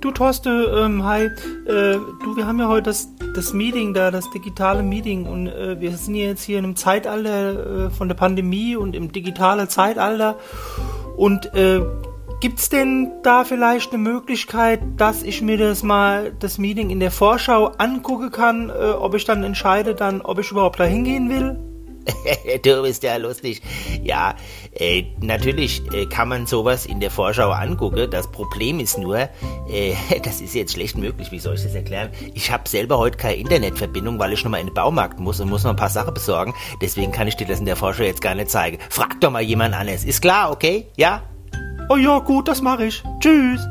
Thorsten, ähm, hi. Äh, du, wir haben ja heute das, das Meeting da, das digitale Meeting und äh, wir sind jetzt hier in einem Zeitalter äh, von der Pandemie und im digitalen Zeitalter. Und äh, gibt's denn da vielleicht eine Möglichkeit, dass ich mir das mal, das Meeting in der Vorschau angucken kann, äh, ob ich dann entscheide, dann, ob ich überhaupt da hingehen will? du bist ja lustig. Ja, äh, natürlich äh, kann man sowas in der Vorschau angucken. Das Problem ist nur, äh, das ist jetzt schlecht möglich. Wie soll ich das erklären? Ich habe selber heute keine Internetverbindung, weil ich noch mal in den Baumarkt muss und muss noch ein paar Sachen besorgen. Deswegen kann ich dir das in der Vorschau jetzt gar nicht zeigen. Frag doch mal jemand anderes. Ist klar, okay? Ja? Oh ja, gut, das mache ich. Tschüss.